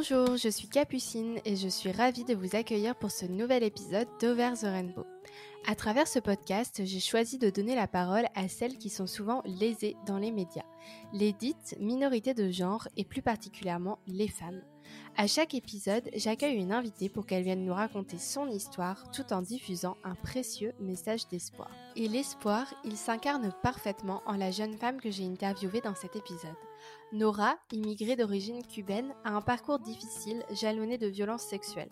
Bonjour, je suis Capucine et je suis ravie de vous accueillir pour ce nouvel épisode d'Over the Rainbow. À travers ce podcast, j'ai choisi de donner la parole à celles qui sont souvent lésées dans les médias, les dites minorités de genre et plus particulièrement les femmes. À chaque épisode, j'accueille une invitée pour qu'elle vienne nous raconter son histoire tout en diffusant un précieux message d'espoir. Et l'espoir, il s'incarne parfaitement en la jeune femme que j'ai interviewée dans cet épisode. Nora, immigrée d'origine cubaine, a un parcours difficile jalonné de violences sexuelles.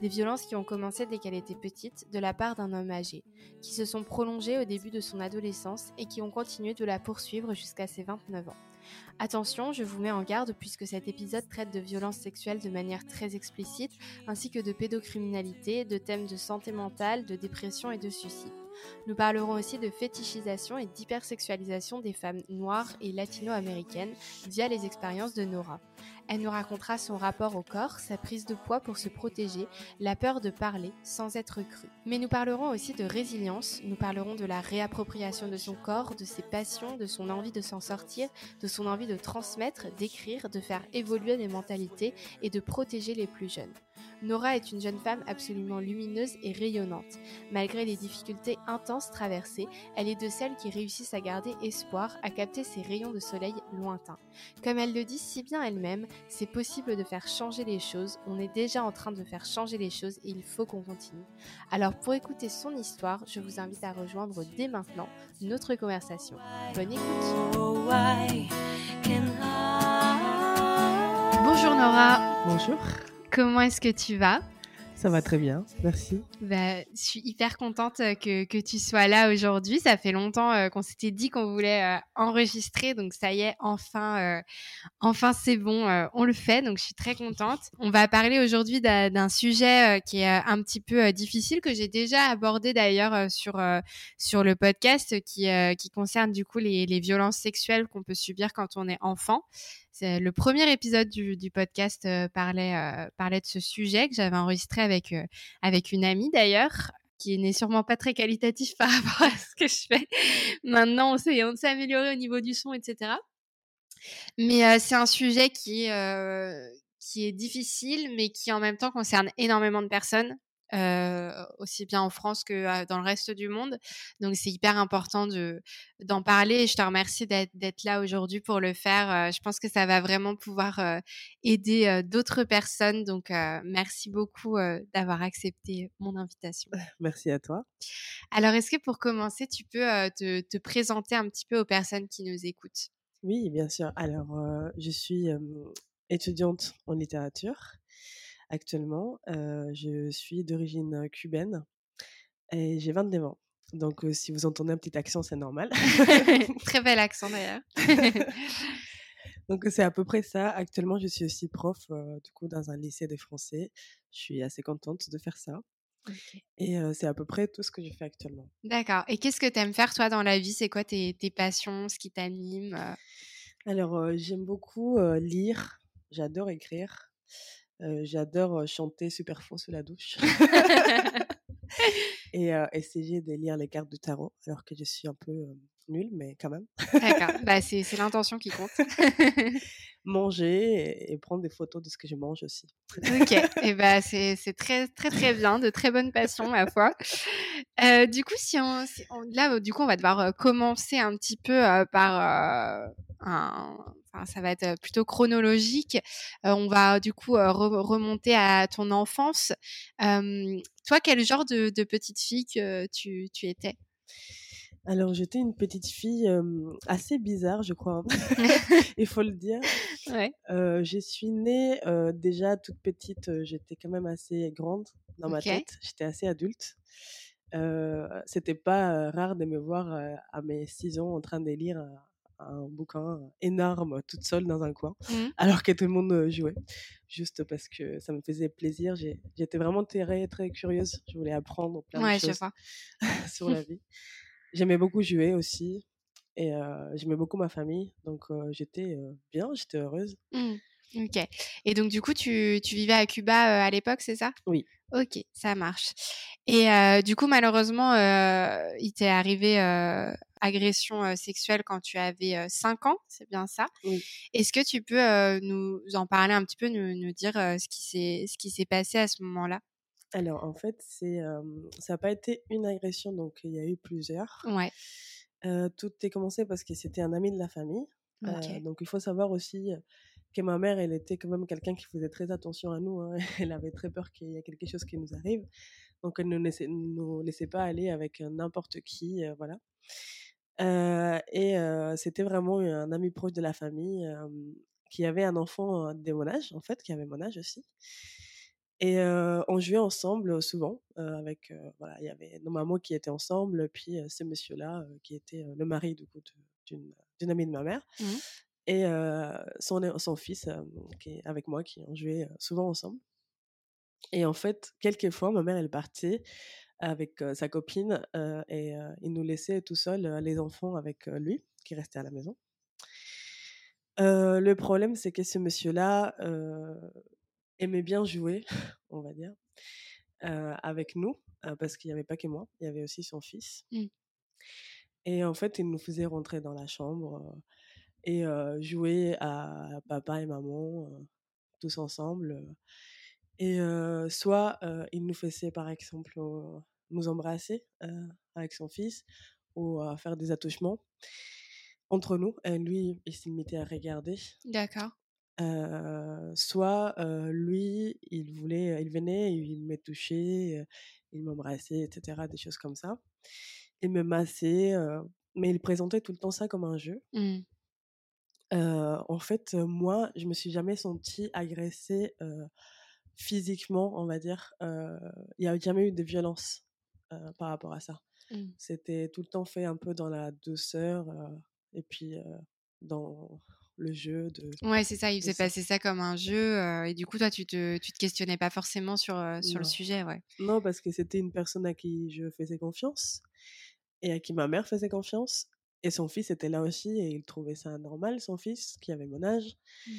Des violences qui ont commencé dès qu'elle était petite de la part d'un homme âgé, qui se sont prolongées au début de son adolescence et qui ont continué de la poursuivre jusqu'à ses 29 ans. Attention, je vous mets en garde puisque cet épisode traite de violences sexuelles de manière très explicite, ainsi que de pédocriminalité, de thèmes de santé mentale, de dépression et de suicide. Nous parlerons aussi de fétichisation et d'hypersexualisation des femmes noires et latino-américaines via les expériences de Nora. Elle nous racontera son rapport au corps, sa prise de poids pour se protéger, la peur de parler sans être cru. Mais nous parlerons aussi de résilience, nous parlerons de la réappropriation de son corps, de ses passions, de son envie de s'en sortir, de son envie de transmettre, d'écrire, de faire évoluer les mentalités et de protéger les plus jeunes. Nora est une jeune femme absolument lumineuse et rayonnante. Malgré les difficultés intenses traversées, elle est de celles qui réussissent à garder espoir, à capter ces rayons de soleil lointains. Comme elle le dit si bien elle-même, c'est possible de faire changer les choses, on est déjà en train de faire changer les choses et il faut qu'on continue. Alors pour écouter son histoire, je vous invite à rejoindre dès maintenant notre conversation. Bonne écoute. Bonjour Nora. Bonjour. Comment est-ce que tu vas? Ça va très bien, merci. Bah, je suis hyper contente euh, que, que tu sois là aujourd'hui. Ça fait longtemps euh, qu'on s'était dit qu'on voulait euh, enregistrer, donc ça y est, enfin, enfin c'est bon, on le fait, donc je suis très contente. On va parler aujourd'hui d'un sujet qui est un petit peu difficile, que j'ai déjà abordé d'ailleurs sur, sur le podcast, qui, qui concerne du coup les, les violences sexuelles qu'on peut subir quand on est enfant le premier épisode du, podcast euh, parlait, euh, parlait de ce sujet que j'avais enregistré avec, euh, avec une amie d'ailleurs qui n'est sûrement pas très qualitatif par rapport à ce que je fais. Maintenant, on s'est, on s'est amélioré au niveau du son, etc. Mais c'est un sujet qui, qui est difficile, mais qui en même temps concerne énormément de personnes. Euh, aussi bien en France que dans le reste du monde. Donc c'est hyper important de d'en parler et je te remercie d'être là aujourd'hui pour le faire. je pense que ça va vraiment pouvoir aider d'autres personnes. Donc merci beaucoup d'avoir accepté mon invitation. Merci à toi. Alors est-ce que pour commencer, tu peux te, te, présenter un petit peu aux personnes qui nous écoutent? Oui, bien sûr. Alors je suis étudiante en littérature actuellement. je suis d'origine cubaine et j'ai 29 ans. Donc, si vous entendez un petit accent, c'est normal. Très bel accent d'ailleurs. Donc, c'est à peu près ça. Actuellement, je suis aussi prof du coup dans un lycée des Français. Je suis assez contente de faire ça. Et c'est à peu près tout ce que je fais actuellement. D'accord. Et qu'est-ce que tu aimes faire toi dans la vie? C'est quoi tes, tes, passions, ce qui t'anime Alors, j'aime beaucoup lire. J'adore écrire j'adore chanter super faux sous la douche. et essayer de lire les cartes du tarot, alors que je suis un peu nulle, mais quand même. D'accord, bah, c'est l'intention qui compte. Manger et, prendre des photos de ce que je mange aussi. ok, et bah, c'est très, très, très bien, de très bonnes passions, ma foi. du coup, si on, là, du coup, on va devoir commencer un petit peu par un ça va être plutôt chronologique. on va du coup remonter à ton enfance. toi, quel genre de, petite fille que tu, étais? Alors, j'étais une petite fille assez bizarre, je crois. Hein. Il faut le dire. Ouais. je suis née déjà toute petite. j'étais quand même assez grande dans ma tête. J'étais assez adulte. C'était pas rare de me voir à mes 6 ans en train de lire un bouquin énorme toute seule dans un coin, mmh. alors que tout le monde jouait, juste parce que ça me faisait plaisir. J'étais vraiment très, très curieuse. Je voulais apprendre plein de choses sur la vie. J'aimais beaucoup jouer aussi et j'aimais beaucoup ma famille, donc j'étais bien, j'étais heureuse. Mmh. Ok. Et donc, du coup, tu, tu vivais à Cuba à l'époque, c'est ça? Oui. Ok, ça marche. Et du coup, malheureusement, il t'est arrivé agression sexuelle quand tu avais 5 ans, c'est bien ça? Oui. Est-ce que tu peux nous en parler un petit peu, nous, nous dire ce qui s'est passé à ce moment-là? Alors, en fait, c'est ça n'a pas été une agression, donc il y a eu plusieurs. Ouais. tout est commencé parce que c'était un ami de la famille. donc, il faut savoir aussi que ma mère, elle était quand même quelqu'un qui faisait très attention à nous. Hein. Elle avait très peur qu'il y ait quelque chose qui nous arrive. Donc, elle ne nous laissait, pas aller avec n'importe qui. voilà. et c'était vraiment un ami proche de la famille qui avait un enfant de mon âge, en fait, qui avait mon âge aussi. Et on jouait ensemble souvent. avec, voilà, il y avait nos mamans qui étaient ensemble, puis ce monsieur-là, qui était le mari du coup d'une amie de ma mère. Mmh et son, son fils qui est avec moi, qui ont joué souvent ensemble. Et en fait, quelquefois, ma mère, elle partait avec sa copine et il nous laissait tout seuls, les enfants, avec lui, qui restait à la maison. le problème, c'est que ce monsieur-là aimait bien jouer, on va dire, avec nous, parce qu'il n'y avait pas que moi, il y avait aussi son fils. Mmh. Et en fait, il nous faisait rentrer dans la chambre et jouer à papa et maman tous ensemble. Et soit il nous faisait par exemple nous embrasser avec son fils ou à faire des attouchements entre nous. Et lui, il s'est mis à regarder. D'accord. soit lui, il voulait, il venait, il me touchait, il m'embrassait, etc. Des choses comme ça. Il me massait, mais il présentait tout le temps ça comme un jeu. Mmh en fait, moi, je me suis jamais sentie agressée physiquement, on va dire. Il n'y a jamais eu de violence par rapport à ça. Mmh. C'était tout le temps fait un peu dans la douceur et puis dans le jeu de. Ouais, c'est ça. Il faisait passer ça comme un jeu et du coup, toi, tu te, tu te questionnais pas forcément sur, sur le sujet, ouais. Non, parce que c'était une personne à qui je faisais confiance et à qui ma mère faisait confiance et son fils était là aussi et il trouvait ça normal, son fils, qui avait mon âge. Mmh.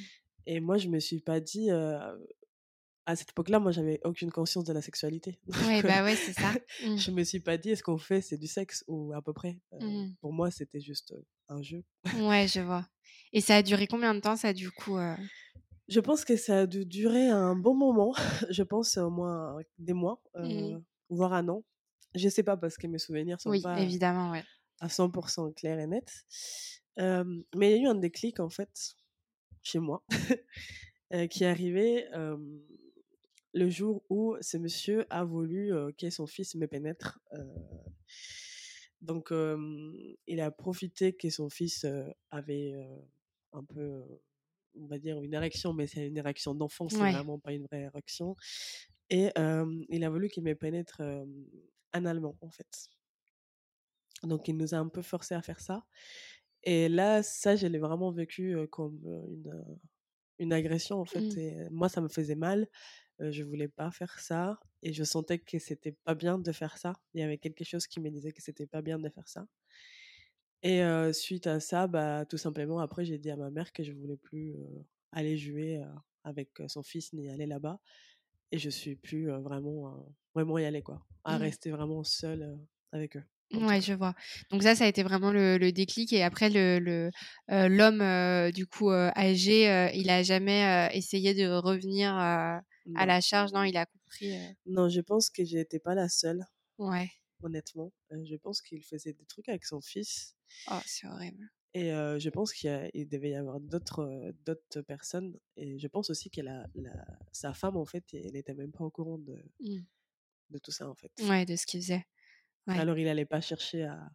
Et moi, je me suis pas dit. à cette époque-là, moi, j'avais aucune conscience de la sexualité. Oui, bah ouais, c'est ça. Mmh. Je me suis pas dit, est-ce qu'on fait, c'est du sexe ou à peu près. Mmh. Pour moi, c'était juste un jeu. ouais, je vois. Et ça a duré combien de temps, ça, du coup Je pense que ça a dû durer un bon moment. je pense au moins des mois, voire un an. Je sais pas parce que mes souvenirs sont pas. Oui, évidemment, ouais à 100% clair et net. mais il y a eu un déclic, en fait, chez moi, qui est arrivé le jour où ce monsieur a voulu que son fils me pénètre. donc, il a profité que son fils avait un peu, on va dire, une érection, mais c'est une érection d'enfant, c'est vraiment pas une vraie érection. Et il a voulu qu'il me pénètre analement, en fait. Donc, il nous a un peu forcé à faire ça. Et là, ça, je l'ai vraiment vécu comme une, une agression, en fait. Mmh. Et moi, ça me faisait mal. je voulais pas faire ça. Et je sentais que c'était pas bien de faire ça. Il y avait quelque chose qui me disait que c'était pas bien de faire ça. Et suite à ça, bah, tout simplement, après, j'ai dit à ma mère que je voulais plus aller jouer avec son fils ni aller là-bas. Et je suis plus vraiment, vraiment y aller, quoi. À mmh. rester vraiment seule avec eux. Ouais, je vois. Donc ça, ça a été vraiment le, déclic. Et après, le, l'homme, du coup, âgé, il a jamais essayé de revenir à la charge. Non, il a compris. Non, je pense que j'étais pas la seule. Ouais. Honnêtement, je pense qu'il faisait des trucs avec son fils. Oh, c'est horrible. Et je pense qu'il devait y avoir d'autres d'autres personnes. Et je pense aussi que la, sa femme, en fait, elle n'était même pas au courant de, mmh. de tout ça, en fait. Ouais, de ce qu'il faisait. Alors, il n'allait pas chercher à,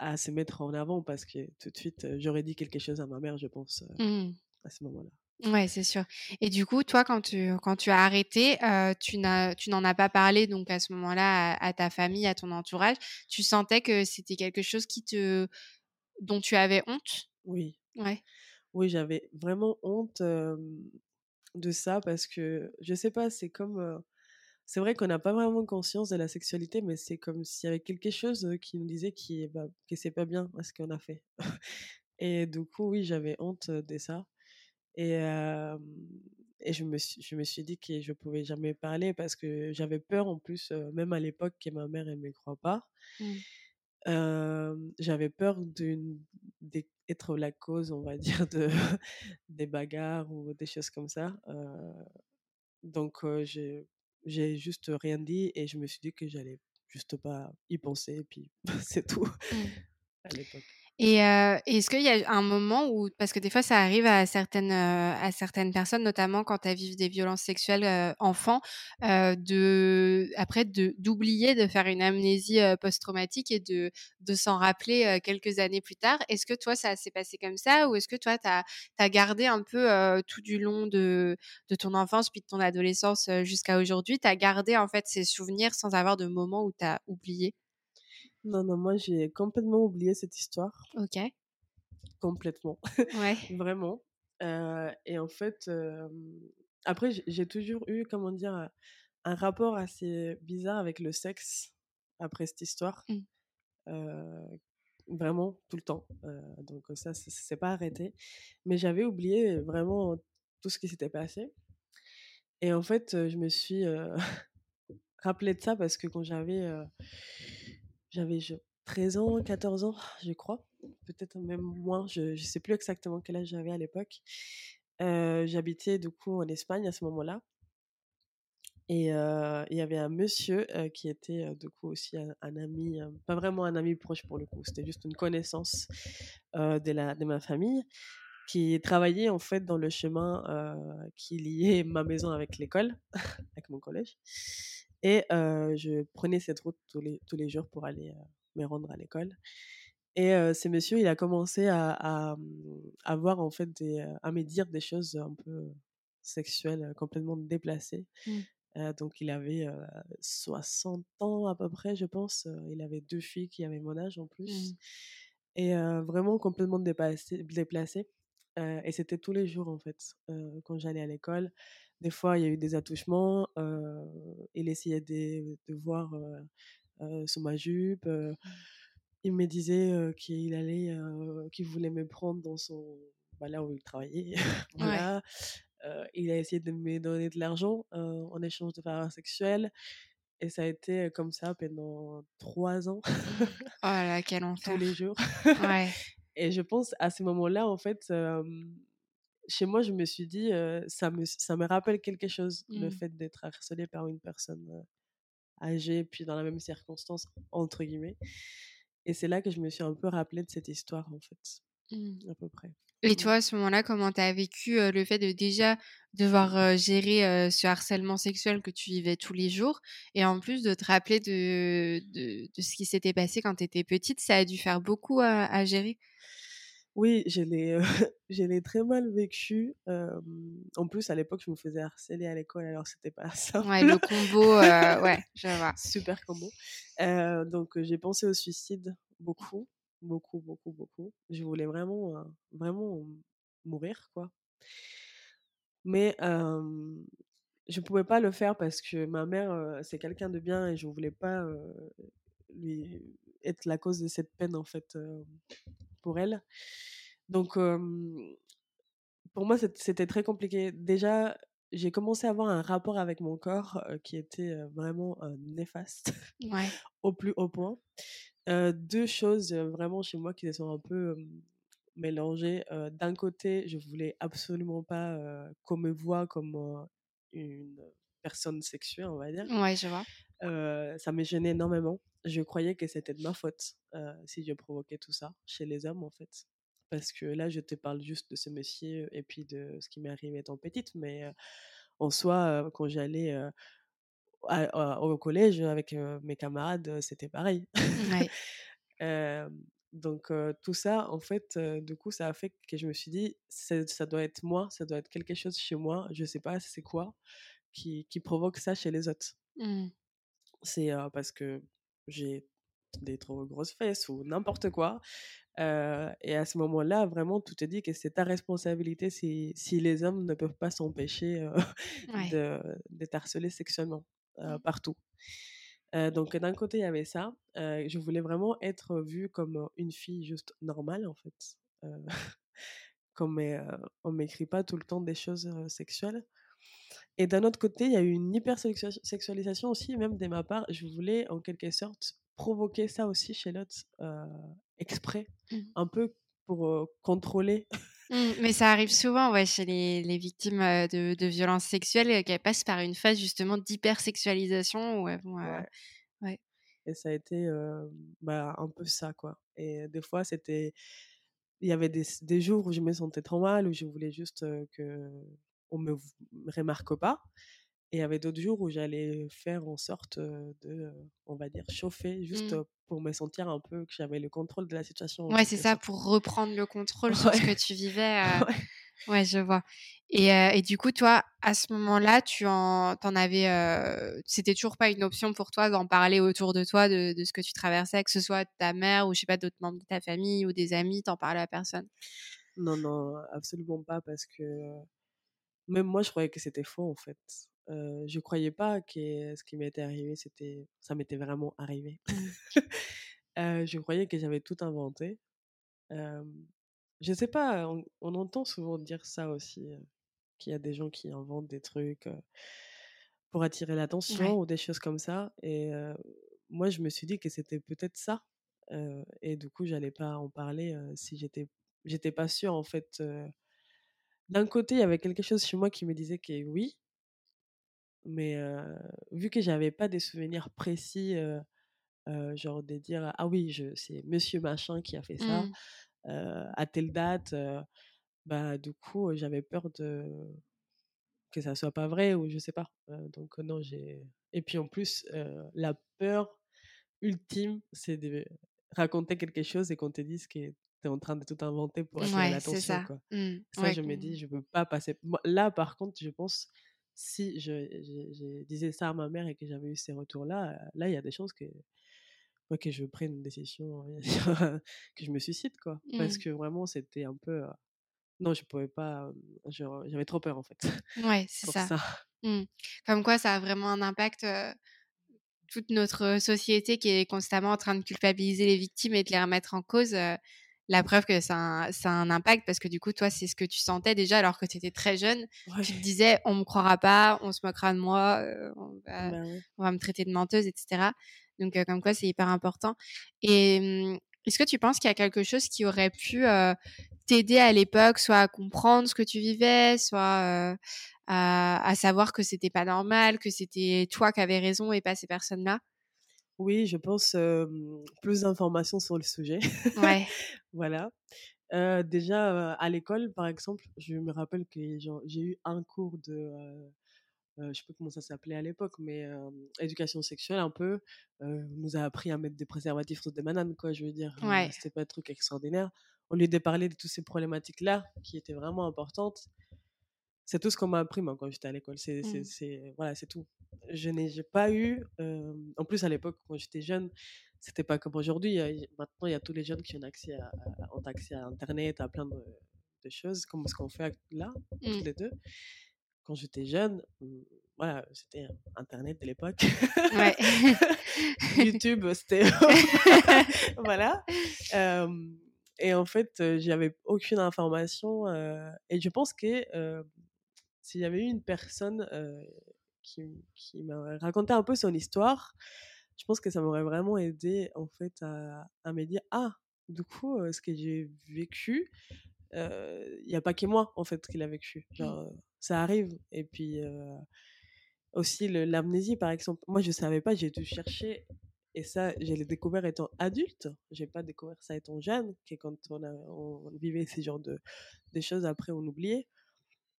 à se mettre en avant parce que tout de suite, j'aurais dit quelque chose à ma mère, je pense, mmh. à ce moment-là. Ouais, c'est sûr. Et du coup, toi, quand tu, quand tu as arrêté, tu n'en as pas parlé donc à ce moment-là à, ta famille, à ton entourage. Tu sentais que c'était quelque chose qui te, dont tu avais honte? Oui. Ouais. Oui, j'avais vraiment honte de ça parce que je sais pas, c'est comme c'est vrai qu'on n'a pas vraiment conscience de la sexualité, mais c'est comme s'il y avait quelque chose qui nous disait qui, bah, que c'est pas bien ce qu'on a fait. Et du coup, oui, j'avais honte de ça. Et, et je, me suis, je me suis dit que je pouvais jamais parler parce que j'avais peur en plus, même à l'époque, que ma mère ne me croit pas. Mmh. j'avais peur d'être la cause, on va dire, de, des bagarres ou des choses comme ça. donc, j'ai j'ai juste rien dit et je me suis dit que j'allais juste pas y penser et puis c'est tout mmh. à l'époque. Et est-ce qu'il y a un moment où, parce que des fois ça arrive à certaines, à certaines personnes, notamment quand elles vivent des violences sexuelles enfants, de, après d'oublier de, faire une amnésie post-traumatique et de, de s'en rappeler quelques années plus tard? Est-ce que toi ça s'est passé comme ça ou est-ce que toi tu as, gardé un peu tout du long de, de, ton enfance puis de ton adolescence jusqu'à aujourd'hui, tu as gardé en fait ces souvenirs sans avoir de moment où tu as oublié? Non, non, moi j'ai complètement oublié cette histoire. Ok. Complètement. Ouais. Vraiment. et en fait, après, j'ai toujours eu, comment dire, un rapport assez bizarre avec le sexe après cette histoire. Mmh. vraiment, tout le temps. donc ça, ça s'est pas arrêté. Mais j'avais oublié vraiment tout ce qui s'était passé. Et en fait, je me suis rappelé de ça parce que quand j'avais j'avais 13 ans, 14 ans, je crois. Peut-être même moins. Je ne sais plus exactement quel âge j'avais à l'époque. J'habitais du coup en Espagne à ce moment-là. Et il y avait un monsieur qui était du coup aussi un, ami, pas vraiment un ami proche pour le coup, c'était juste une connaissance de, la, de ma famille qui travaillait en fait dans le chemin qui liait ma maison avec l'école, avec mon collège. Et je prenais cette route tous les, tous les jours pour aller me rendre à l'école. Et ce monsieur, il a commencé à, à, mmh, voir en fait des, à me dire des choses un peu sexuelles complètement déplacées. Mmh. donc il avait 60 ans à peu près, je pense. Il avait deux filles qui avaient mon âge en plus. Mmh. Et vraiment complètement déplacé. Déplacé. et c'était tous les jours en fait, quand j'allais à l'école. Des fois, il y a eu des attouchements. il essayait de, de voir sous ma jupe. Mmh. il me disait qu'il allait, qu'il voulait me prendre dans son, bah, là où il travaillait. voilà. il a essayé de me donner de l'argent en échange de faveurs sexuelles. Et ça a été comme ça pendant trois ans. oh là, quel enfer. Tous les jours. ouais. Et je pense à ce moment-là, en fait, chez moi, je me suis dit, ça, me, ça me rappelle quelque chose, le mmh. fait d'être harcelé par une personne âgée, puis dans la même circonstance, entre guillemets. Et c'est là que je me suis un peu rappelé de cette histoire, en fait, mmh. à peu près. Et mmh. toi, à ce moment-là, comment tu as vécu le fait de déjà devoir gérer ce harcèlement sexuel que tu vivais tous les jours et en plus de te rappeler de, de, de ce qui s'était passé quand tu étais petite, ça a dû faire beaucoup à gérer? Oui, je l'ai, l'ai très mal vécu. en plus, à l'époque, je me faisais harceler à l'école, alors c'était pas ça. Ouais, le combo, ouais, je vois. Super combo. donc, j'ai pensé au suicide beaucoup, beaucoup, beaucoup, beaucoup. Je voulais vraiment, vraiment mourir, quoi. Mais je pouvais pas le faire parce que ma mère, c'est quelqu'un de bien et je voulais pas lui être la cause de cette peine, en fait, pour elle. Donc, pour moi, c'était très compliqué. Déjà, j'ai commencé à avoir un rapport avec mon corps qui était vraiment néfaste au plus haut point. deux choses vraiment chez moi qui sont un peu mélangées. D'un côté, je voulais absolument pas qu'on me voit comme une personne sexuelle, on va dire. Ouais, je vois. ça me gênait énormément je croyais que c'était de ma faute si je provoquais tout ça chez les hommes, en fait. Parce que là, je te parle juste de ce monsieur et puis de ce qui m'est arrivé étant petite, mais en soi, quand j'allais au collège avec mes camarades, c'était pareil. donc tout ça, en fait, du coup, ça a fait que je me suis dit, ça doit être moi, ça doit être quelque chose chez moi, je sais pas c'est quoi, qui, qui provoque ça chez les autres. Mmh. C'est parce que j'ai des trop grosses fesses ou n'importe quoi. et à ce moment-là, vraiment, tout te dit que c'est ta responsabilité si, si, les hommes ne peuvent pas s'empêcher de, d'être harcelés sexuellement mmh. partout. donc d'un côté, il y avait ça. je voulais vraiment être vue comme une fille juste normale, en fait. qu'on ne m'écrit pas tout le temps des choses sexuelles. Et d'un autre côté, il y a eu une hypersexualisation aussi, même de ma part. Je voulais, en quelque sorte, provoquer ça aussi chez l'autre, exprès, mmh. un peu pour contrôler. Mmh, mais ça arrive souvent ouais, chez les, les victimes de, de, violences sexuelles qu'elles passent par une phase justement d'hypersexualisation où elles vont. ouais. Et ça a été bah, un peu ça, quoi. Et des fois, c'était. Il y avait des, des, jours où je me sentais trop mal, où je voulais juste que on me remarque pas. Et il y avait d'autres jours où j'allais faire en sorte de, on va dire, chauffer, juste mmh. pour me sentir un peu que j'avais le contrôle de la situation. Ouais, c'est ça, pour reprendre le contrôle sur ce que tu vivais. ouais. je vois. Et, et, du coup, toi, à ce moment-là, tu en, en avais, c'était toujours pas une option pour toi d'en parler autour de toi de, de, ce que tu traversais, que ce soit ta mère ou je sais pas d'autres membres de ta famille ou des amis, t'en parlais à personne? Non, non, absolument pas, parce que même moi, je croyais que c'était faux, en fait. Euh, je croyais pas que ce qui m'était arrivé, c'était, ça m'était vraiment arrivé. Euh, je croyais que j'avais tout inventé. Euh, je sais pas, on, entend souvent dire ça aussi, qu'il y a des gens qui inventent des trucs pour attirer l'attention ou des choses comme ça. Et moi, je me suis dit que c'était peut-être ça. et du coup, j'allais pas en parler si j'étais, j'étais pas sûre en fait d'un côté, il y avait quelque chose chez moi qui me disait que oui, mais vu que j'avais pas des souvenirs précis, genre de dire ah oui, c'est Monsieur machin qui a fait ça mmh. à telle date, bah du coup j'avais peur de que ça soit pas vrai ou je sais pas. donc non, j'ai et puis en plus la peur ultime, c'est de raconter quelque chose et qu'on te dise que tu es en train de tout inventer pour attirer l'attention. Ça, quoi. Mmh. ça je me dis, je veux pas passer. là, par contre, je pense, si je, je, disais ça à ma mère et que j'avais eu ces retours-là, là, il y a des chances que, que je prenne une décision, que je me suicide, quoi. Parce mmh. que vraiment, c'était un peu. non, je pouvais pas. J'avais trop peur, en fait. Ouais, c'est ça. Mmh. Comme quoi, ça a vraiment un impact toute notre société qui est constamment en train de culpabiliser les victimes et de les remettre en cause, la preuve que ça a, un, impact parce que du coup, toi, c'est ce que tu sentais déjà alors que tu étais très jeune. Tu te disais, on me croira pas, on se moquera de moi, euh, bah on, va, me traiter de menteuse, etc. Donc, euh, comme quoi, c'est hyper important. Et est-ce que tu penses qu'il y a quelque chose qui aurait pu euh, t'aider à l'époque, soit à comprendre ce que tu vivais, soit à, à, savoir que c'était pas normal, que c'était toi qui avais raison et pas ces personnes-là? Oui, je pense plus d'informations sur le sujet. Ouais. voilà. déjà, à l'école, par exemple, je me rappelle que j'ai eu un cours de, je ne sais pas comment ça s'appelait à l'époque, mais éducation sexuelle un peu. on nous a appris à mettre des préservatifs sur des bananes, quoi, je veux dire. Ouais. C'était pas un truc extraordinaire. Au lieu de parler de toutes ces problématiques-là, qui étaient vraiment importantes, c'est tout ce qu'on m'a appris moi quand j'étais à l'école. C'est mmh. voilà c'est tout. Je n'ai pas eu en plus à l'époque quand j'étais jeune c'était pas comme aujourd'hui maintenant il y a tous les jeunes qui ont accès à, ont accès à internet à plein de, choses comme ce qu'on fait là tous mmh. les deux. Quand j'étais jeune mmh, voilà c'était internet de l'époque. YouTube c'était voilà. Et en fait j'avais aucune information et je pense que s'il y avait eu une personne qui, qui m'a raconté un peu son histoire, je pense que ça m'aurait vraiment aidé en fait à, à me dire ah du coup ce que j'ai vécu il n'y a pas que moi en fait qui l'a vécu mmh. ça arrive et puis aussi l'amnésie par exemple. Moi je savais pas j'ai dû chercher et ça je l'ai découvert étant adulte. J'ai pas découvert ça étant jeune que quand on, a, on vivait ces genres de des choses après on oubliait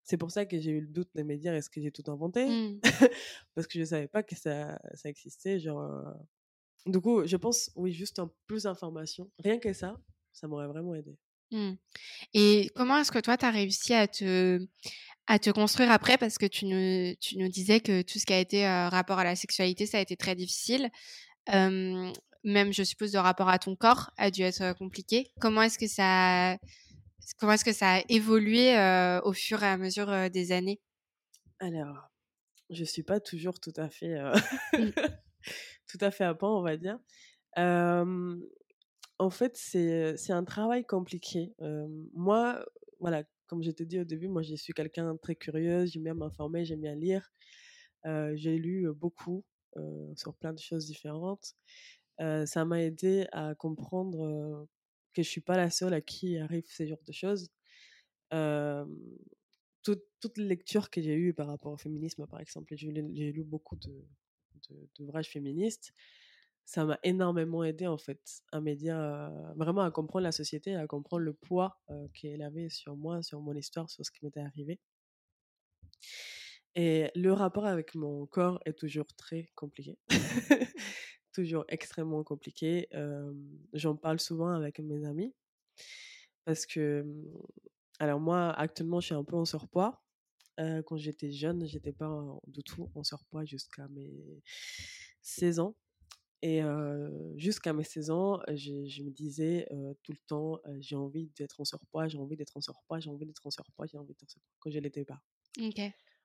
c'est pour ça que j'ai eu le doute de me dire est-ce que j'ai tout inventé? Mmh. Parce que je ne savais pas que ça, ça existait. Genre, Du coup, je pense, oui, juste un plus d'informations. Rien que ça, ça m'aurait vraiment aidé. Mmh. Et comment est-ce que toi, tu as réussi à te, à te construire après? Parce que tu nous, tu nous disais que tout ce qui a été rapport à la sexualité, ça a été très difficile. même, je suppose, le rapport à ton corps a dû être compliqué. Comment est-ce que ça Comment est-ce que ça a évolué au fur et à mesure des années? Alors, je suis pas toujours tout à fait, mmh. tout à fait à point, on va dire. en fait, c'est un travail compliqué. moi, voilà, comme je t'ai dit au début, moi, je suis quelqu'un très curieuse, j'aime bien m'informer, j'aime bien lire. j'ai lu beaucoup sur plein de choses différentes. ça m'a aidé à comprendre que je suis pas la seule à qui arrivent ces genres de choses. toutes toute lecture que j'ai eue par rapport au féminisme, par exemple, j'ai lu beaucoup d'ouvrages de, féministes, ça m'a énormément aidé en fait à m'aider vraiment à comprendre la société, à comprendre le poids qu'elle avait sur moi, sur mon histoire, sur ce qui m'était arrivé. Et le rapport avec mon corps est toujours très compliqué. toujours extrêmement compliqué. J'en parle souvent avec mes amis parce que, alors moi, actuellement, je suis un peu en surpoids. quand j'étais jeune, j'étais pas du tout en surpoids jusqu'à mes 16 ans. Et jusqu'à mes 16 ans, je, me disais tout le temps, j'ai envie d'être en surpoids, j'ai envie d'être en surpoids, j'ai envie d'être en surpoids, j'ai envie d'être en surpoids, quand je l'étais pas. Ok.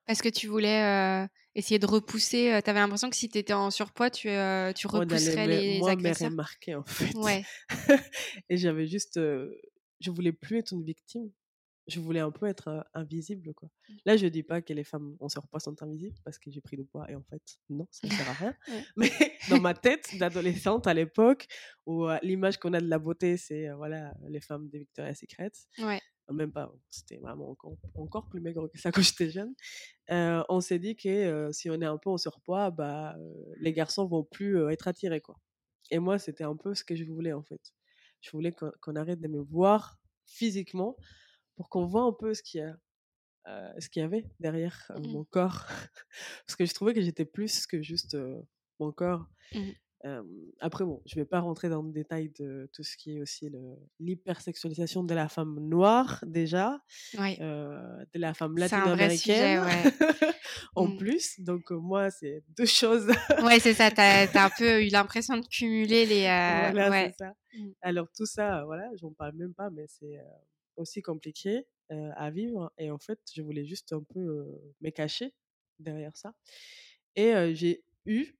Parce que tu voulais essayer de repousser, tu avais l'impression que si tu étais en surpoids, tu, tu repousserais les moi, agresseurs. Moi, marqué en fait. Ouais. et j'avais juste, je voulais plus être une victime je voulais un peu être invisible quoi. Mmh. Là, je dis pas que les femmes en surpoids sont invisibles parce que j'ai pris du poids et en fait, non, ça ne sert à rien. Mais dans ma tête d'adolescente à l'époque, où l'image qu'on a de la beauté, c'est voilà les femmes des Victoria's Secret. Ouais. Même pas, c'était vraiment encore, encore, plus maigre que ça quand j'étais jeune. on s'est dit que si on est un peu en surpoids, bah, les garçons vont plus être attirés quoi. Et moi, c'était un peu ce que je voulais en fait. Je voulais qu'on arrête de me voir physiquement pour qu'on voit un peu ce qu'il y a. ce qu'il y avait derrière mmh mon corps. Parce que je trouvais que j'étais plus que juste mon corps. Mmh après, bon, je ne vais pas rentrer dans le détail de tout ce qui est aussi l'hypersexualisation de la femme noire, déjà, de la femme latino-américaine. en mmh. plus. Donc, moi, c'est deux choses. ouais, c'est ça. Tu as, un peu eu l'impression de cumuler les. voilà, ouais. ça. Alors, tout ça, voilà, j'en parle même pas, mais c'est aussi compliqué à vivre. Et en fait, je voulais juste un peu me cacher derrière ça. Et j'ai eu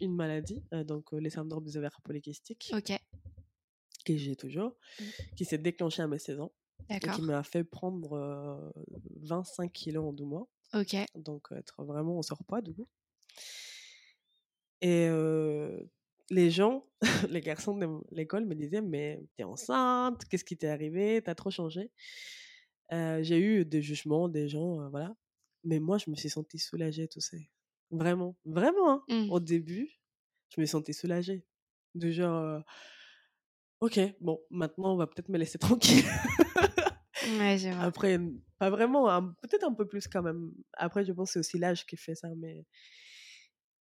une maladie, donc les syndromes des ovaires polykystiques. Ok. Que j'ai toujours, mmh. qui s'est déclenchée à mes 16 ans. Et qui m'a fait prendre 25 kilos en deux mois. Ok. Donc être vraiment en surpoids, du coup. Et les gens, les garçons de l'école me disaient Mais t'es enceinte, qu'est-ce qui t'est arrivé? T'as trop changé? j'ai eu des jugements des gens, voilà. Mais moi, je me suis sentie soulagée, tout ça. Vraiment, vraiment. Hein. Mmh. Au début, je me sentais soulagée. De genre, ok, bon, maintenant, on va peut-être me laisser tranquille. ouais, Après, pas vraiment, peut-être un peu plus quand même. Après, je pense que c'est aussi l'âge qui fait ça, mais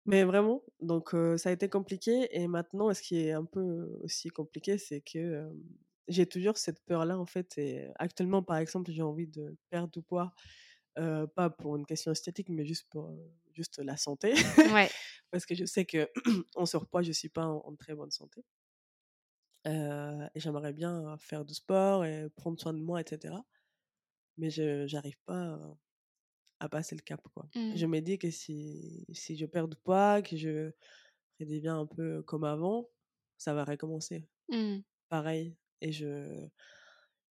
mais vraiment, donc ça a été compliqué. Et maintenant, ce qui est un peu aussi compliqué, c'est que j'ai toujours cette peur-là, en fait. Et actuellement, par exemple, j'ai envie de perdre du poids, pas pour une question esthétique, mais juste pour juste la santé. Ouais. Parce que je sais que en surpoids, je ne suis pas en, très bonne santé. et j'aimerais bien faire du sport et prendre soin de moi, etc. Mais je n'arrive pas à passer le cap. Quoi. Mmh. Je me dis que si, si je perds du poids, que je redeviens un peu comme avant, ça va recommencer. Mmh. Pareil. Et je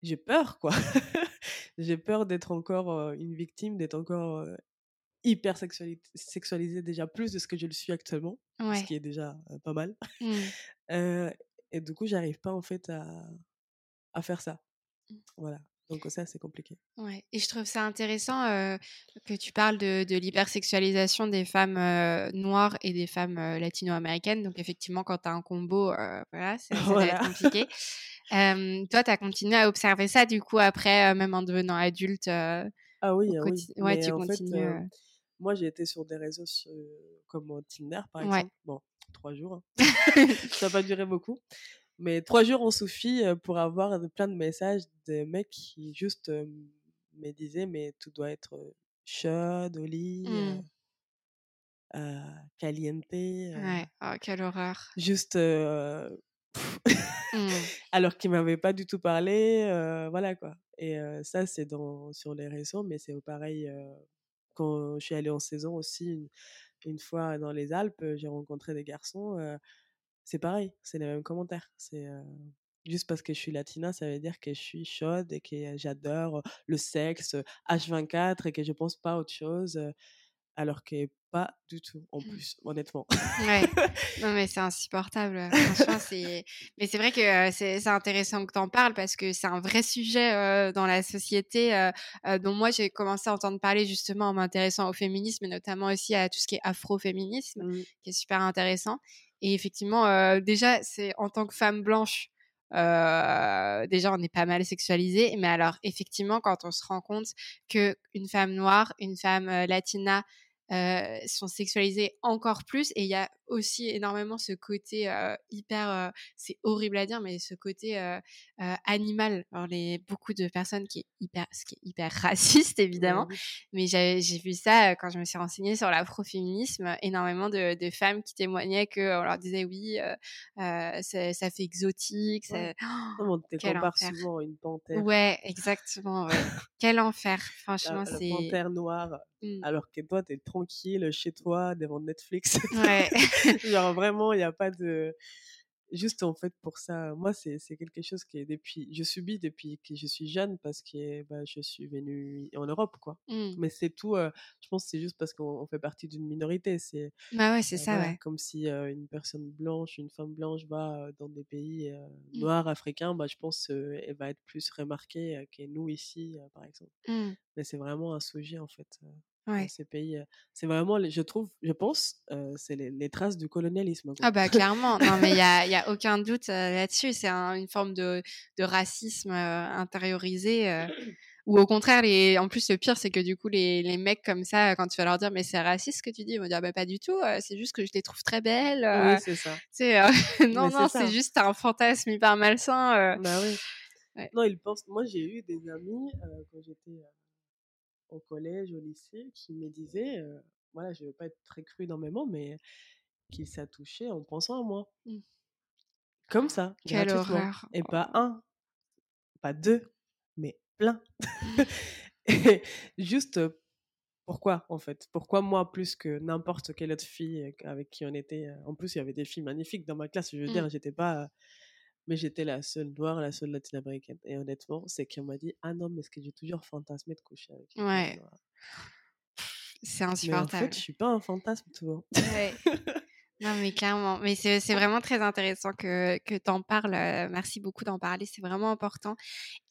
j'ai peur, quoi. j'ai peur d'être encore une victime, d'être encore hyper sexualisée déjà plus de ce que je le suis actuellement, ce qui est déjà pas mal. Mmh. et du coup, j'arrive pas en fait à, à faire ça. Voilà. Donc ça, c'est compliqué. Ouais. Et je trouve ça intéressant que tu parles de, de l'hypersexualisation des femmes noires et des femmes latino-américaines. Donc effectivement, quand tu as un combo, voilà, ça, va être compliqué. toi, tu as continué à observer ça, du coup, après, même en devenant adulte Ah oui, ah oui. Ouais, tu continues. moi, j'ai été sur des réseaux comme Tinder, par exemple. Bon, trois jours. Hein. ça n'a pas duré beaucoup. Mais trois jours ont suffi pour avoir plein de messages de mecs qui juste me disaient Mais tout doit être chaude, au lit, mmh. caliente. Ouais, oh, quelle horreur. Juste. Mmh. Alors qu'ils m'avaient pas du tout parlé, voilà quoi. Et ça, c'est dans, sur les réseaux, mais c'est pareil quand je suis allée en saison aussi, une, une fois dans les Alpes, j'ai rencontré des garçons c'est pareil, c'est les mêmes commentaires. C'est juste parce que je suis latina, ça veut dire que je suis chaude et que j'adore le sexe H24 et que je pense pas à autre chose, alors que pas du tout, en mmh. plus, honnêtement. Ouais, non, mais c'est insupportable. Franchement, c'est. Mais c'est vrai que c'est intéressant que tu en parles parce que c'est un vrai sujet dans la société dont moi j'ai commencé à entendre parler justement en m'intéressant au féminisme et notamment aussi à tout ce qui est afroféminisme, mmh. qui est super intéressant. Et effectivement, déjà, c'est en tant que femme blanche, déjà, on est pas mal sexualisé, mais alors effectivement, quand on se rend compte que une femme noire, une femme latina sont sexualisées encore plus, et il y a aussi énormément ce côté hyper, c'est horrible à dire, mais ce côté animal. Alors, les, beaucoup de personnes qui est hyper, ce qui est hyper raciste évidemment, mais j'ai vu ça quand je me suis renseignée sur l'afroféminisme, énormément de, de, femmes qui témoignaient qu'on leur disait oui, ça, ça, fait exotique. Ça... Oh, on compare souvent une panthère. Ouais, exactement. Quel enfer, franchement, c'est. La panthère noire, mmh. alors que toi, t'es tranquille chez toi devant Netflix. Ouais. Genre vraiment, il n'y a pas de... Juste en fait pour ça, moi c'est quelque chose que depuis, je subis depuis que je suis jeune parce que bah, je suis venue en Europe quoi. Mmh. Mais c'est tout, je pense que c'est juste parce qu'on fait partie d'une minorité. C'est bah ouais, c'est ça, ouais. Comme si une personne blanche, une femme blanche va dans des pays mmh. noirs, africains, bah, je pense qu'elle va être plus remarquée que nous ici par exemple. Mais c'est vraiment un sujet en fait ouais. ces pays. C'est vraiment, je trouve, je pense, c'est les, traces du colonialisme. Ah bah clairement, non mais il n'y a, y a, aucun doute là-dessus. C'est une forme de, de racisme intériorisé. ou au contraire, les... en plus le pire, c'est que du coup, les, les, mecs comme ça, quand tu vas leur dire mais c'est raciste ce que tu dis, ils vont dire bah pas du tout, c'est juste que je les trouve très belles. oui, c'est ça. non, non, c'est juste un fantasme hyper malsain. Bah oui. Non, ils pensent. Moi, j'ai eu des amis quand j'étais au collège, au lycée, qui me disait, voilà, je ne veux pas être très cru dans mes mots, mais qu'il s'est touché en pensant à moi. Mmh. Comme ça, Quelle horreur. Et pas un, pas deux, mais plein. juste pourquoi, en fait? Pourquoi moi plus que n'importe quelle autre fille avec qui on était En plus, il y avait des filles magnifiques dans ma classe, je veux dire, mmh. j'étais pas mais j'étais la seule noire, la seule latino-américaine. Et honnêtement, c'est qu'on m'a dit Ah non, mais est-ce que j'ai toujours fantasmé de coucher avec une Ouais. C'est insupportable. Mais en fait, je suis pas un fantasme, tu vois. Ouais. Non, mais clairement. Mais c'est vraiment très intéressant que, que tu en parles. Merci beaucoup d'en parler. C'est vraiment important.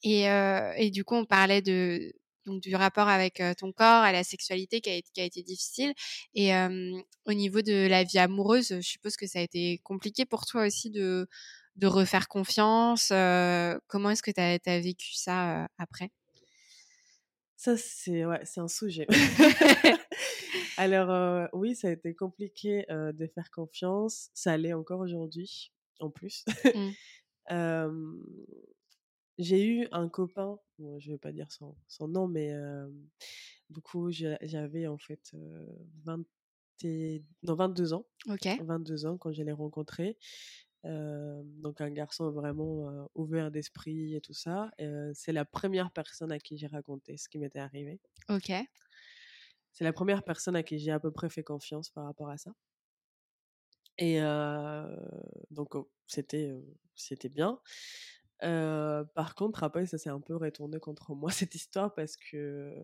Et, euh, et du coup, on parlait de, donc du rapport avec ton corps, à la sexualité qui a, qui a été difficile. Et au niveau de la vie amoureuse, je suppose que ça a été compliqué pour toi aussi de, de refaire confiance Comment est-ce que tu as, vécu ça après? Ça, c'est ouais, un sujet. Alors, oui, ça a été compliqué de faire confiance. Ça allait encore aujourd'hui, en plus. Mmh. J'ai eu un copain, je ne vais pas dire son, son nom, mais du coup, j'avais en fait 20 non, 22 ans. Ok. 22 ans quand je l'ai rencontré donc un garçon vraiment ouvert d'esprit et tout ça. c'est la première personne à qui j'ai raconté ce qui m'était arrivé. Ok. C'est la première personne à qui j'ai à peu près fait confiance par rapport à ça. Et donc oh, c'était c'était bien. par contre, après, ça s'est un peu retourné contre moi cette histoire parce que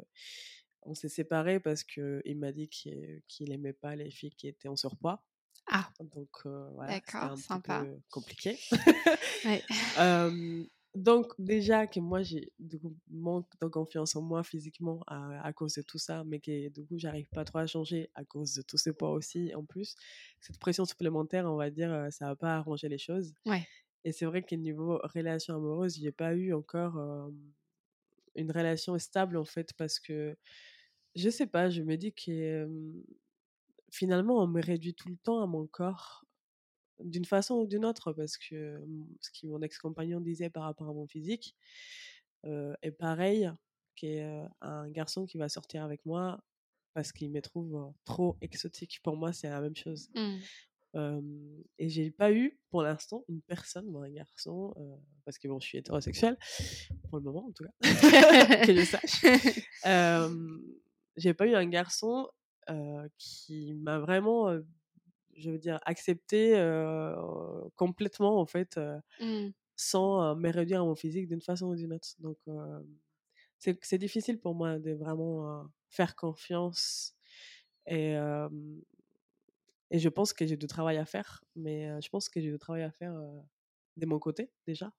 on s'est séparés parce que il m'a dit qu'il qu'il aimait pas les filles qui étaient en surpoids. Ah. Donc voilà, un sympa. peu compliqué. donc déjà que moi j'ai du coup manque de confiance en moi physiquement à, à cause de tout ça, mais que du coup j'arrive pas trop à changer à cause de tous ces poids aussi. En plus, cette pression supplémentaire, on va dire, ça va pas arranger les choses. Ouais. Et c'est vrai qu'au niveau relation amoureuse, j'ai pas eu encore une relation stable en fait parce que je sais pas, je me dis que finalement, on me réduit tout le temps à mon corps, d'une façon ou d'une autre, parce que ce que mon ex-compagnon disait par rapport à mon physique est pareil qu'un garçon qui va sortir avec moi parce qu'il me trouve trop exotique. Pour moi, c'est la même chose. Mmh. et j'ai pas eu, pour l'instant, une personne, un garçon, parce que bon, je suis hétérosexuelle, pour le moment en tout cas, que je sache. j'ai pas eu un garçon qui m'a vraiment, je veux dire, accepté complètement, en fait, mmh. sans me réduire à mon physique d'une façon ou d'une autre. Donc, c'est difficile pour moi de vraiment faire confiance et, et je pense que j'ai du travail à faire, mais je pense que j'ai du travail à faire de mon côté déjà.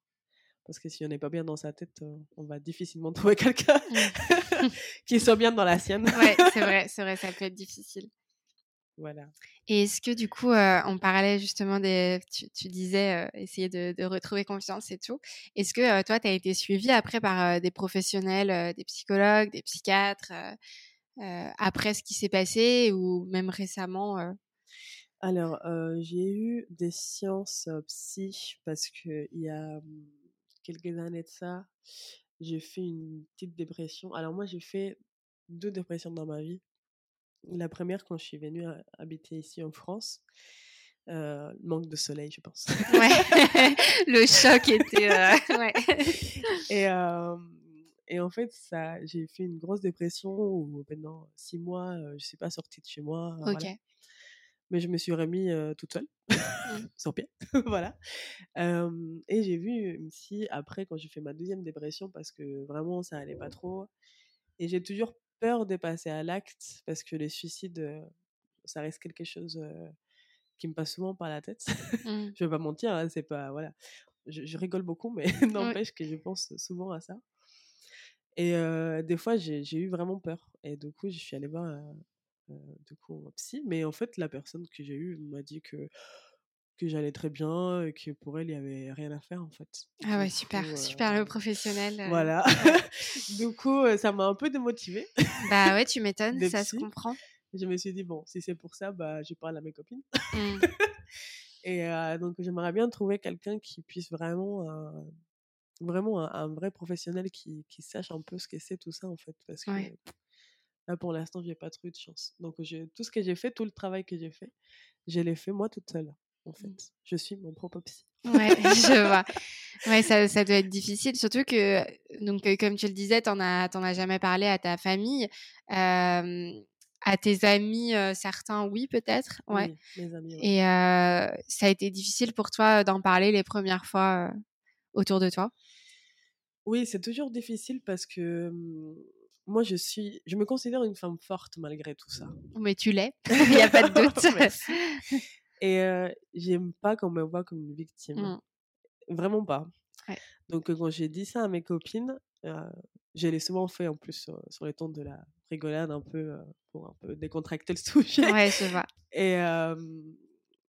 Parce que si on n'est pas bien dans sa tête, on va difficilement trouver quelqu'un mmh. qui soit bien dans la sienne. ouais, c'est vrai, c'est vrai, ça peut être difficile. Voilà. Et est-ce que du coup, on parlait justement des. Tu, disais essayer de, retrouver confiance et tout. Est-ce que toi, tu as été suivi après par des professionnels, des psychologues, des psychiatres, après ce qui s'est passé ou même récemment Alors, j'ai eu des sciences psy parce qu'il y a quelques années de ça, j'ai fait une petite dépression. Alors, moi, j'ai fait deux dépressions dans ma vie. La première, quand je suis venue habiter ici en France, euh, manque de soleil, je pense. Ouais, le choc était. Euh, ouais. Et, et en fait, ça, j'ai fait une grosse dépression où pendant six mois, je ne suis pas sortie de chez moi. Ok. Mais je me suis remis toute seule, mmh. sans pied. voilà. et j'ai vu psy après, quand j'ai fait ma deuxième dépression, parce que vraiment, ça allait pas trop. Et j'ai toujours peur de passer à l'acte parce que les suicides, ça reste quelque chose qui me passe souvent par la tête. Mmh. je vais pas mentir, hein, c'est pas voilà. Je, rigole beaucoup, mais n'empêche que je pense souvent à ça. Et des fois, j'ai eu vraiment peur. Et du coup, je suis allée voir du coup un psy, mais en fait, la personne que j'ai eue m'a dit que que j'allais très bien et que pour elle, il n'y avait rien à faire en fait. Ah ouais, super, super le professionnel. Voilà. du coup, ça m'a un peu démotivée. Bah ouais, tu m'étonnes, ça se comprend. Je me suis dit, bon, si c'est pour ça, bah, je parle à mes copines. Mmh. et donc, j'aimerais bien trouver quelqu'un qui puisse vraiment, vraiment un, vrai professionnel qui, qui, sache un peu ce que c'est tout ça en fait. Parce que là, pour l'instant, j'ai pas trop eu de chance. Donc, tout ce que j'ai fait, tout le travail que j'ai fait, je l'ai fait moi toute seule en mmh. fait. Je suis mon propre psy. Ouais, je vois. Ouais, ça, ça doit être difficile, surtout que, donc, comme tu le disais, t'en as, t'en as jamais parlé à ta famille. à tes amis, certains, oui, peut-être. Ouais. Oui, mes amis. Et ça a été difficile pour toi d'en parler les premières fois autour de toi? Oui, c'est toujours difficile parce que moi, je suis, je me considère une femme forte malgré tout ça. Mais tu l'es, il n'y a pas de doute. Et j'aime pas qu'on me voit comme une victime. Mmh. Vraiment pas. Donc, quand j'ai dit ça à mes copines, je l'ai souvent fait en plus sur, les tons de la rigolade, un peu pour un peu décontracter le sujet. Ouais, je vois. Et,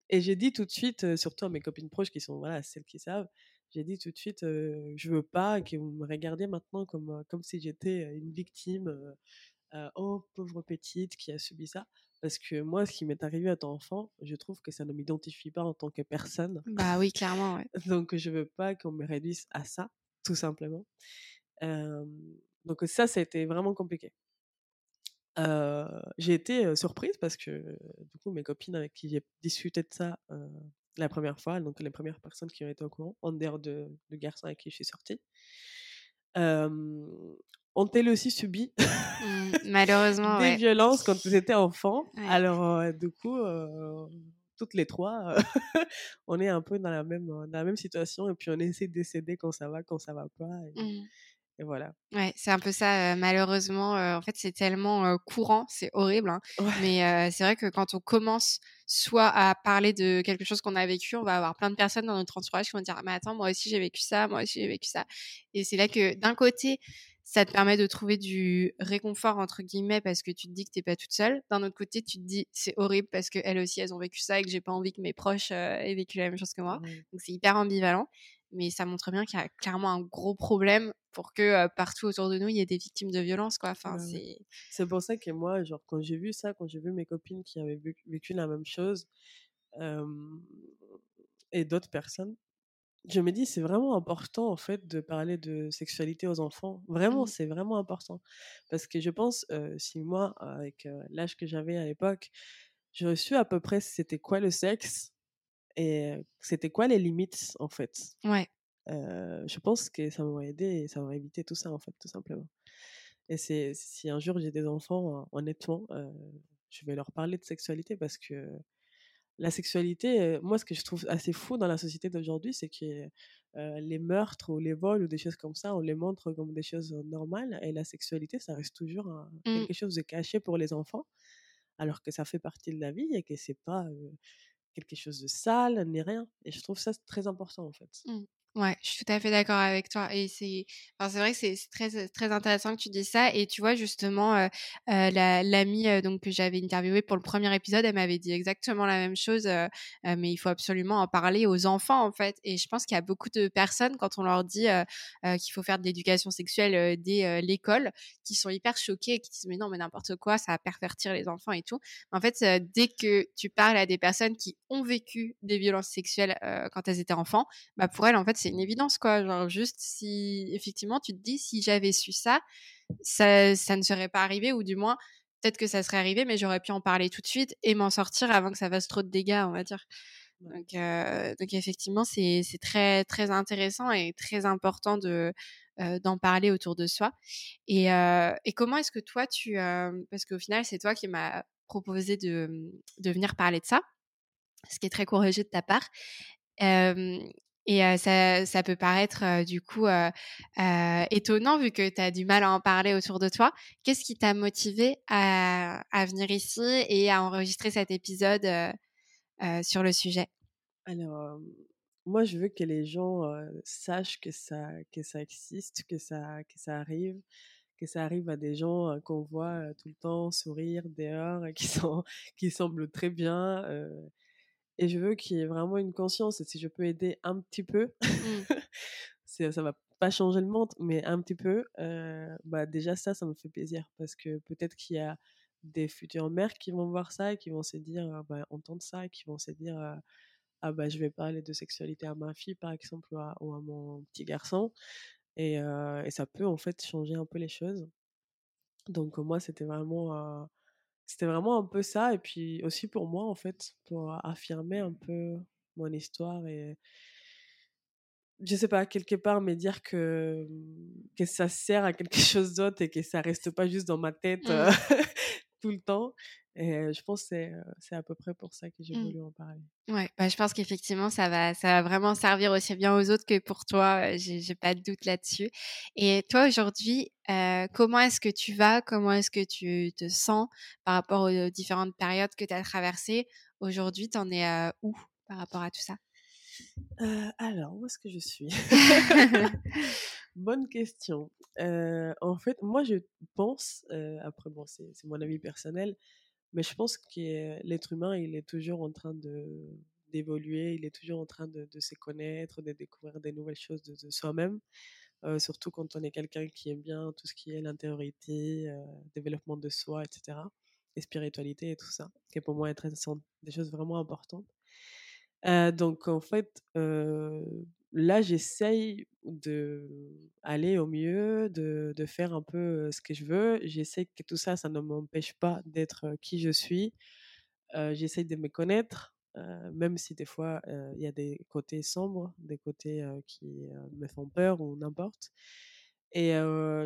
et j'ai dit tout de suite, surtout à mes copines proches qui sont voilà, celles qui savent, j'ai dit tout de suite, je veux pas que vous me regardiez maintenant comme, comme si j'étais une victime. oh, pauvre petite qui a subi ça. Parce que moi, ce qui m'est arrivé à ton enfant, je trouve que ça ne m'identifie pas en tant que personne. Bah oui, clairement, ouais. donc, je veux pas qu'on me réduise à ça, tout simplement. donc, ça, c'était vraiment compliqué. j'ai été surprise parce que, du coup, mes copines avec qui j'ai discuté de ça la première fois, donc les premières personnes qui ont été au courant, en dehors de, de garçons avec qui je suis sortie, ont-elles aussi subi mmh, malheureusement des violences quand ils étaient enfants. Alors, du coup, toutes les trois, on est un peu dans la, même, dans la même situation et puis on essaie de décéder quand ça va, quand ça va pas. Et, mmh. Voilà. Ouais, c'est un peu ça. malheureusement, en fait, c'est tellement courant, c'est horrible. Hein, mais c'est vrai que quand on commence soit à parler de quelque chose qu'on a vécu, on va avoir plein de personnes dans notre entourage qui vont dire «Mais attends, moi aussi j'ai vécu ça, moi aussi j'ai vécu ça». Et c'est là que d'un côté, ça te permet de trouver du réconfort entre guillemets parce que tu te dis que t'es pas toute seule. D'un autre côté, tu te dis c'est horrible parce qu'elles aussi elles ont vécu ça et que j'ai pas envie que mes proches aient vécu la même chose que moi. Donc c'est hyper ambivalent, mais ça montre bien qu'il y a clairement un gros problème pour que partout autour de nous il y ait des victimes de violence quoi. Enfin c'est. C'est pour ça que moi genre quand j'ai vu ça, quand j'ai vu mes copines qui avaient vécu la même chose et d'autres personnes, je me dis, c'est vraiment important, en fait, de parler de sexualité aux enfants. Vraiment, mmh. c'est vraiment important. Parce que je pense, si moi, avec l'âge que j'avais à l'époque, j'aurais su à peu près c'était quoi le sexe? Et c'était quoi les limites, en fait? Ouais. je pense que ça m'aurait aidé et ça m'aurait évité tout ça, en fait, tout simplement. Et c'est si un jour j'ai des enfants, honnêtement, je vais leur parler de sexualité parce que la sexualité, moi, ce que je trouve assez fou dans la société d'aujourd'hui, c'est que les meurtres ou les vols ou des choses comme ça, on les montre comme des choses normales. Et la sexualité, ça reste toujours mmh. quelque chose de caché pour les enfants, alors que ça fait partie de la vie et que c'est pas quelque chose de sale ni rien. Et je trouve ça très important en fait. Mmh. Ouais, je suis tout à fait d'accord avec toi. Et c'est, c'est vrai que c'est très, très intéressant que tu dis ça. Et tu vois, justement, euh, euh, la, l'amie euh, que j'avais interviewée pour le premier épisode, elle m'avait dit exactement la même chose. mais il faut absolument en parler aux enfants, en fait. Et je pense qu'il y a beaucoup de personnes, quand on leur dit qu'il faut faire de l'éducation sexuelle dès l'école, qui sont hyper choquées et qui disent mais non, mais n'importe quoi, ça va pervertir les enfants et tout. En fait, dès que tu parles à des personnes qui ont vécu des violences sexuelles quand elles étaient enfants, bah pour elles, en fait, c'est une évidence, quoi. Genre, juste si, effectivement, tu te dis, si j'avais su ça, ça, ça ne serait pas arrivé, ou du moins, peut-être que ça serait arrivé, mais j'aurais pu en parler tout de suite et m'en sortir avant que ça fasse trop de dégâts, on va dire. Donc, euh, donc effectivement, c'est très, très intéressant et très important de euh, d'en parler autour de soi. Et, euh, et comment est-ce que toi, tu... parce qu'au final, c'est toi qui m'as proposé de, de venir parler de ça, ce qui est très courageux de ta part. Et ça, ça, peut paraître du coup étonnant vu que tu as du mal à en parler autour de toi. Qu'est-ce qui t'a motivé à, venir ici et à enregistrer cet épisode sur le sujet? Alors, moi, je veux que les gens sachent que ça, que ça existe, que ça, que ça arrive, que ça arrive à des gens qu'on voit tout le temps sourire dehors, qui, qui semblent très bien et je veux qu'il y ait vraiment une conscience. Et si je peux aider un petit peu, mmh. ça va pas changer le monde, mais un petit peu, euh, bah déjà ça, ça me fait plaisir. Parce que peut-être qu'il y a des futures mères qui vont voir ça et qui vont se dire, «Ah bah, entendre ça, et qui vont se dire, ah bah je vais parler de sexualité à ma fille, par exemple, ou à, ou à mon petit garçon. Et, et, ça peut en fait changer un peu les choses. Donc moi, c'était vraiment c'était vraiment un peu ça. Et puis aussi pour moi, en fait, pour affirmer un peu mon histoire et je sais pas, quelque part, me dire que, que ça sert à quelque chose d'autre et que ça reste pas juste dans ma tête mmh. tout le temps. Et je pense que c'est à peu près pour ça que j'ai mmh. voulu en parler. Ouais, bah, je pense qu'effectivement, ça va, ça va vraiment servir aussi bien aux autres que pour toi. J'ai pas de doute là-dessus. Et toi, aujourd'hui, comment est-ce que tu vas Comment est-ce que tu te sens par rapport aux différentes périodes que tu as traversées? Aujourd'hui, tu en es où par rapport à tout ça? Alors, où est-ce que je suis? Bonne question. en fait, moi, je pense, après, bon, c'est mon avis personnel, mais je pense que l'être humain, il est toujours en train d'évoluer, il est toujours en train de, se connaître, de découvrir des nouvelles choses de, soi-même, surtout quand on est quelqu'un qui aime bien tout ce qui est l'intériorité, développement de soi, etc. Et spiritualité et tout ça, qui pour moi sont des choses vraiment importantes. donc en fait, là j'essaye de aller au mieux, de, de, faire un peu ce que je veux. J'essaie que tout ça, ça ne m'empêche pas d'être qui je suis. j'essaye de me connaître, même si des fois il y a des côtés sombres, des côtés qui me font peur ou n'importe. Et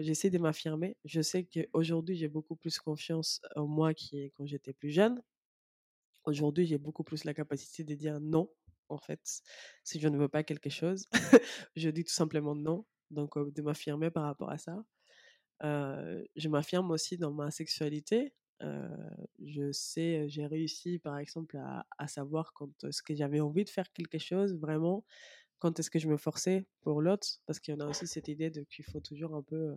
j'essaie de m'affirmer. Je sais qu'aujourd'hui, j'ai beaucoup plus confiance en moi qui quand j'étais plus jeune. Aujourd'hui, j'ai beaucoup plus la capacité de dire non, en fait, si je ne veux pas quelque chose. je dis tout simplement non. Donc, de m'affirmer par rapport à ça. je m'affirme aussi dans ma sexualité. je sais, j'ai réussi, par exemple, à, à savoir quand est-ce que j'avais envie de faire quelque chose, vraiment, quand est-ce que je me forçais pour l'autre, parce qu'il y en a aussi cette idée de qu'il faut toujours un peu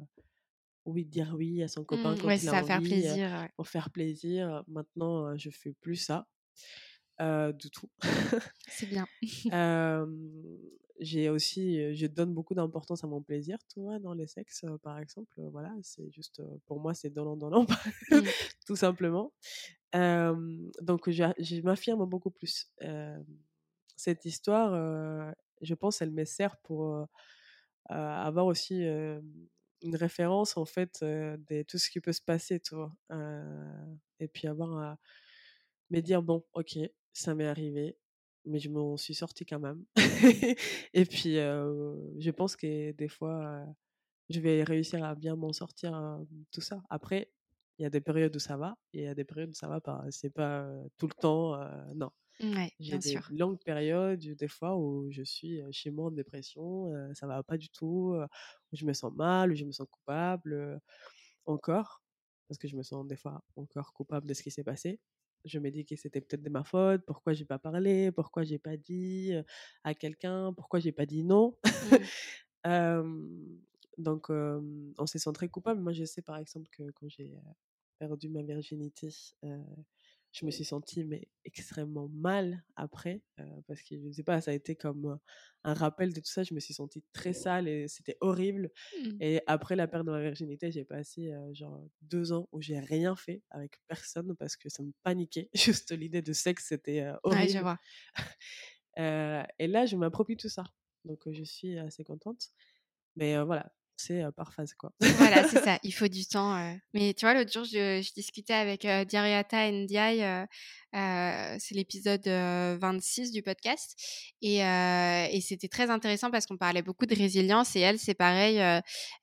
oui, dire oui à son copain mmh, quand il a envie, faire plaisir, pour faire plaisir. Maintenant, je fais plus ça du tout. C'est bien. j'ai aussi, je donne beaucoup d'importance à mon plaisir, tu vois, dans les sexes, par exemple. Voilà, c'est juste, pour moi, c'est donnant, donnant, mmh. tout simplement. donc, je, je m'affirme beaucoup plus. cette histoire, je pense, elle me sert pour avoir aussi une référence, en fait, de tout ce qui peut se passer, tu vois. et puis avoir me dire bon ok ça m'est arrivé, mais je m'en suis sortie quand même. et puis, je pense que des fois, je vais réussir à bien m'en sortir, tout ça. Après, il y a des périodes où ça va, et il y a des périodes où ça va pas. C'est pas tout le temps, non. J'ai des longues périodes, des fois, où je suis chez moi en dépression, ça va pas du tout, où je me sens mal, où je me sens coupable, encore, parce que je me sens des fois encore coupable de ce qui s'est passé. Je me dis que c'était peut-être de ma faute, pourquoi j'ai pas parlé, pourquoi j'ai pas dit à quelqu'un, pourquoi j'ai pas dit non. Mmh. donc, on se sent très coupable. Moi, je sais par exemple que quand j'ai perdu ma virginité, je me suis sentie mais extrêmement mal après parce que je sais pas ça a été comme un rappel de tout ça je me suis sentie très sale et c'était horrible mmh. et après la perte de ma virginité j'ai passé genre deux ans où j'ai rien fait avec personne parce que ça me paniquait. Juste l'idée de sexe c'était horrible je vois. et là je m'approprie tout ça. Donc je suis assez contente. Mais voilà c'est par phase quoi. voilà, c'est ça. Il faut du temps. Mais tu vois, l'autre jour, je, discutais avec euh, Dariata Ndiaye c'est l'épisode 26 du podcast. Et, et c'était très intéressant parce qu'on parlait beaucoup de résilience. Et elle, c'est pareil,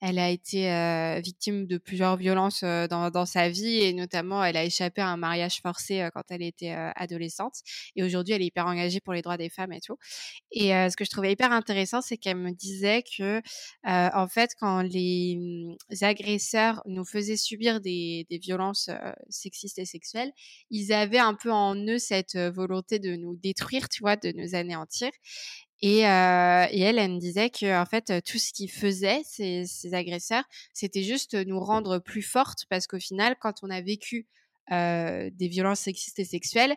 elle a été victime de plusieurs violences dans, dans, sa vie. Et notamment, elle a échappé à un mariage forcé quand elle était adolescente. Et aujourd'hui, elle est hyper engagée pour les droits des femmes et tout. Et ce que je trouvais hyper intéressant, c'est qu'elle me disait que, en fait, quand les, mmh, agresseurs nous faisaient subir des, des violences sexistes et sexuelles, ils avaient un peu en eux cette volonté de nous détruire, tu vois, de nous anéantir. Et, et, elle, elle me disait que en fait, tout ce qu'ils faisaient, ces, ces agresseurs, c'était juste nous rendre plus fortes parce qu'au final, quand on a vécu des violences sexistes et sexuelles,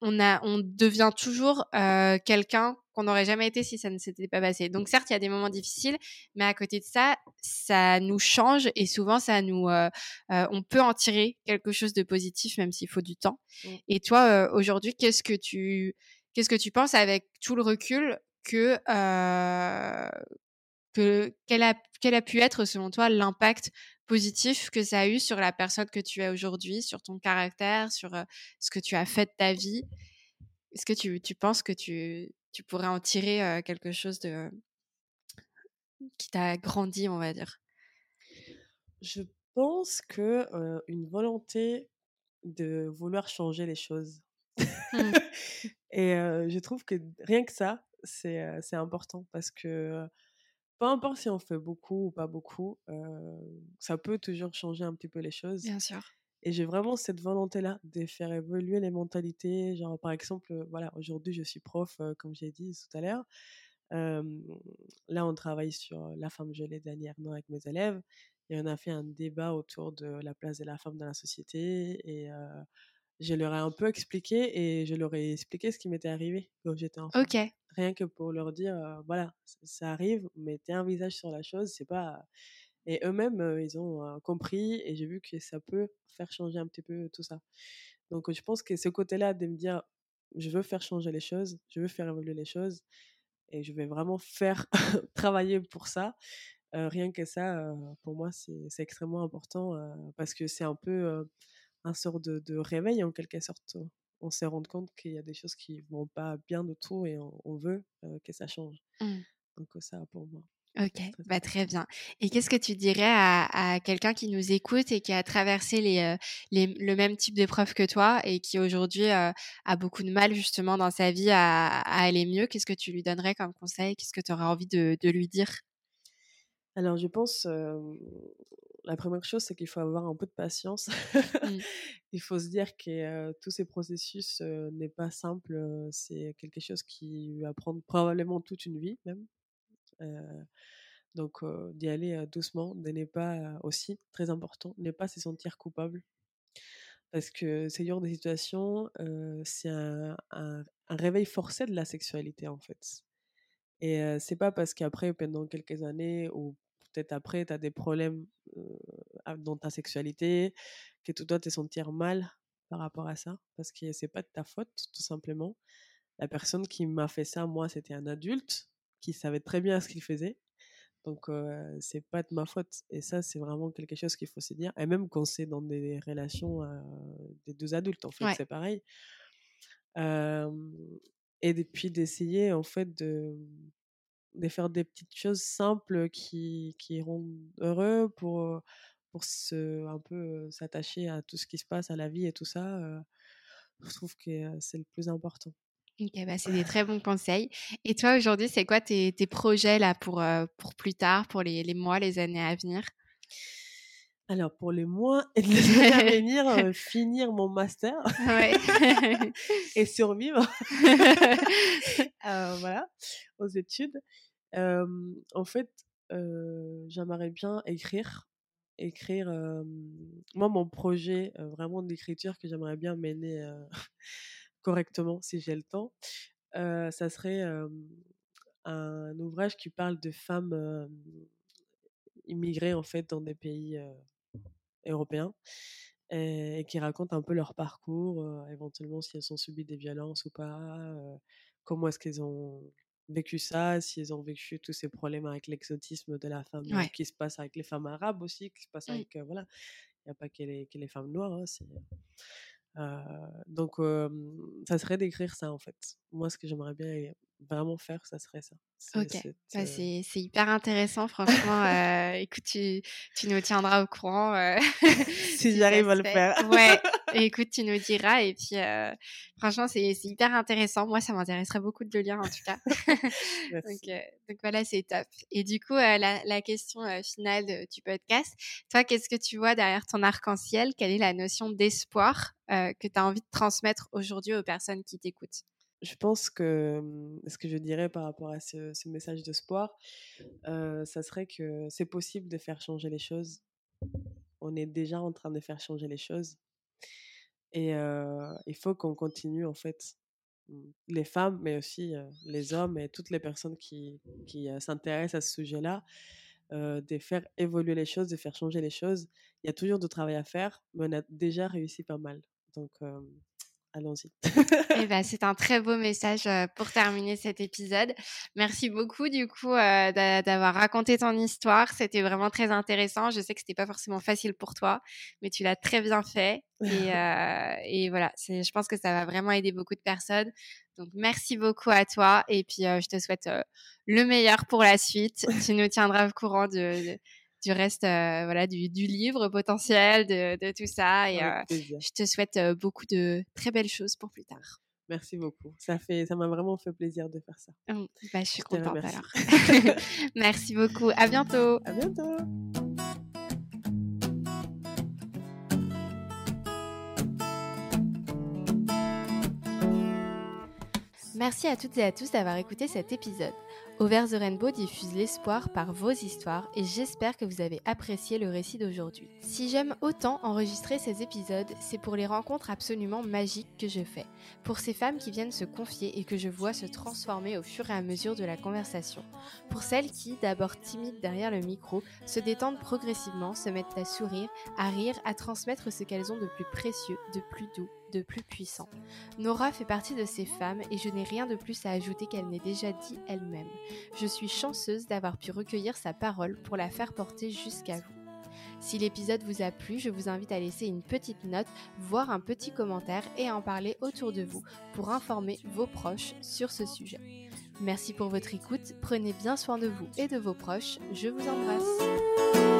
on, a, on devient toujours euh, quelqu'un qu'on n'aurait jamais été si ça ne s'était pas passé. Donc certes, il y a des moments difficiles, mais à côté de ça, ça nous change et souvent, ça nous, euh, euh, on peut en tirer quelque chose de positif, même s'il faut du temps. Mmh. Et toi, aujourd'hui, qu'est-ce que tu, qu'est-ce que tu penses avec tout le recul que que quel a, quel a pu être selon toi l'impact positif que ça a eu sur la personne que tu es aujourd'hui, sur ton caractère, sur ce que tu as fait de ta vie? Est-ce que tu, tu, penses que tu, tu pourrais en tirer quelque chose de qui t'a grandi, on va dire? Je pense que une volonté de vouloir changer les choses. Mmh. Et je trouve que rien que ça, c'est important parce que peu importe si on fait beaucoup ou pas beaucoup, ça peut toujours changer un petit peu les choses. Bien sûr. Et j'ai vraiment cette volonté-là de faire évoluer les mentalités. Genre, par exemple, voilà, aujourd'hui, je suis prof, comme j'ai dit tout à l'heure. là, on travaille sur la femme gelée dernièrement avec mes élèves. Et on a fait un débat autour de la place de la femme dans la société. Et je leur ai un peu expliqué et je leur ai expliqué ce qui m'était arrivé quand j'étais enfant. Ok. Rien que pour leur dire, voilà, ça arrive, mettez un visage sur la chose, c'est pas. Et eux-mêmes, ils ont compris et j'ai vu que ça peut faire changer un petit peu tout ça. Donc, je pense que ce côté-là de me dire, je veux faire changer les choses, je veux faire évoluer les choses et je vais vraiment faire travailler pour ça. rien que ça, pour moi, c'est extrêmement important parce que c'est un peu un sort de, de, réveil en quelque sorte. On s'est rendu compte qu'il y a des choses qui vont pas bien de tout et on, veut que ça change. Mmh. Donc ça pour moi. Ok, bah très bien. Et qu'est-ce que tu dirais à, quelqu'un qui nous écoute et qui a traversé les, les le même type d'épreuve que toi et qui aujourd'hui a beaucoup de mal justement dans sa vie à, aller mieux? Qu'est-ce que tu lui donnerais comme conseil? Qu'est-ce que tu aurais envie de, de, lui dire? Alors je pense, la première chose, c'est qu'il faut avoir un peu de patience. Mmh. Il faut se dire que tous ces processus n'est pas simple. c'est quelque chose qui va prendre probablement toute une vie même. donc d'y aller doucement, de n'est pas aussi très important, ne pas se sentir coupable. Parce que c'est dur des situations, c'est un, un, réveil forcé de la sexualité en fait. Et c'est pas parce qu'après, pendant quelques années ou peut-être après, tu as des problèmes dans ta sexualité, que tu dois te sentir mal par rapport à ça, parce que c'est pas de ta faute, tout simplement. La personne qui m'a fait ça, moi, c'était un adulte qui savait très bien ce qu'il faisait. Donc, c'est pas de ma faute. Et ça, c'est vraiment quelque chose qu'il faut se dire. Et même quand c'est dans des relations des deux adultes, en fait, c'est pareil. et puis d'essayer, en fait, de, de faire des petites choses simples qui, qui rendent heureux pour, pour se, un peu s'attacher à tout ce qui se passe à la vie et tout ça. je trouve que c'est le plus important. Ok, bah c'est des très bons conseils. Et toi, aujourd'hui, c'est quoi tes, tes, projets là pour, pour plus tard, pour les, les, mois, les années à venir? Alors, pour les mois et les années à venir, finir mon master et survivre voilà, aux études. En fait, j'aimerais bien écrire. Écrire, moi, mon projet vraiment d'écriture que j'aimerais bien mener correctement si j'ai le temps, ça serait un ouvrage qui parle de femmes immigrées en fait dans des pays européens et, qui racontent un peu leur parcours, éventuellement si elles ont subi des violences ou pas, comment est-ce qu'elles ont vécu ça, si elles ont vécu tous ces problèmes avec l'exotisme de la femme, qui se passe avec les femmes arabes aussi, qui se passe mmh. avec, voilà, il n'y a pas que les, que les femmes noires, hein, donc, ça serait d'écrire ça en fait. Moi, ce que j'aimerais bien vraiment faire, ça serait ça. Ok, bah, c'est hyper intéressant, franchement. écoute, tu, tu, nous tiendras au courant. si, j'arrive à le faire. ouais, écoute, tu nous diras. Et puis, franchement, c'est hyper intéressant. Moi, ça m'intéresserait beaucoup de le lire en tout cas. donc, donc, voilà, c'est top. Et du coup, la, la, question finale du podcast, toi, qu'est-ce que tu vois derrière ton arc-en-ciel? Quelle est la notion d'espoir que tu as envie de transmettre aujourd'hui aux personnes qui t'écoutent? Je pense que mmh, ce que je dirais par rapport à ce, message d'espoir, euh, ça serait que c'est possible de faire changer les choses. On est déjà en train de faire changer les choses. Et il faut qu'on continue, en fait, mmh, les femmes, mais aussi les hommes et toutes les personnes qui, qui s'intéressent à ce sujet-là, de faire évoluer les choses, de faire changer les choses. Il y a toujours du travail à faire, mais on a déjà réussi pas mal. Donc, allons-y. Eh ben, c'est un très beau message pour terminer cet épisode. Merci beaucoup du coup d'avoir raconté ton histoire. C'était vraiment très intéressant. Je sais que c'était pas forcément facile pour toi, mais tu l'as très bien fait. Et, et voilà, je pense que ça va vraiment aider beaucoup de personnes. Donc merci beaucoup à toi et puis je te souhaite le meilleur pour la suite. tu nous tiendras au courant de du reste euh, voilà du, livre potentiel de, tout ça et euh, je te souhaite euh, beaucoup de très belles choses pour plus tard. Merci beaucoup. Ça fait, ça m'a vraiment fait plaisir de faire ça. Mmh, bah, je suis contente alors. Merci beaucoup. À bientôt. À bientôt. Merci à toutes et à tous d'avoir écouté cet épisode. Over the Rainbow diffuse l'espoir par vos histoires et j'espère que vous avez apprécié le récit d'aujourd'hui. Si j'aime autant enregistrer ces épisodes, c'est pour les rencontres absolument magiques que je fais, pour ces femmes qui viennent se confier et que je vois se transformer au fur et à mesure de la conversation, pour celles qui, d'abord timides derrière le micro, se détendent progressivement, se mettent à sourire, à rire, à transmettre ce qu'elles ont de plus précieux, de plus doux, de plus puissant. Nora fait partie de ces femmes et je n'ai rien de plus à ajouter qu'elle n'ait déjà dit elle-même. Je suis chanceuse d'avoir pu recueillir sa parole pour la faire porter jusqu'à vous. Si l'épisode vous a plu, je vous invite à laisser une petite note, voire un petit commentaire et à en parler autour de vous pour informer vos proches sur ce sujet. Merci pour votre écoute, prenez bien soin de vous et de vos proches, je vous embrasse.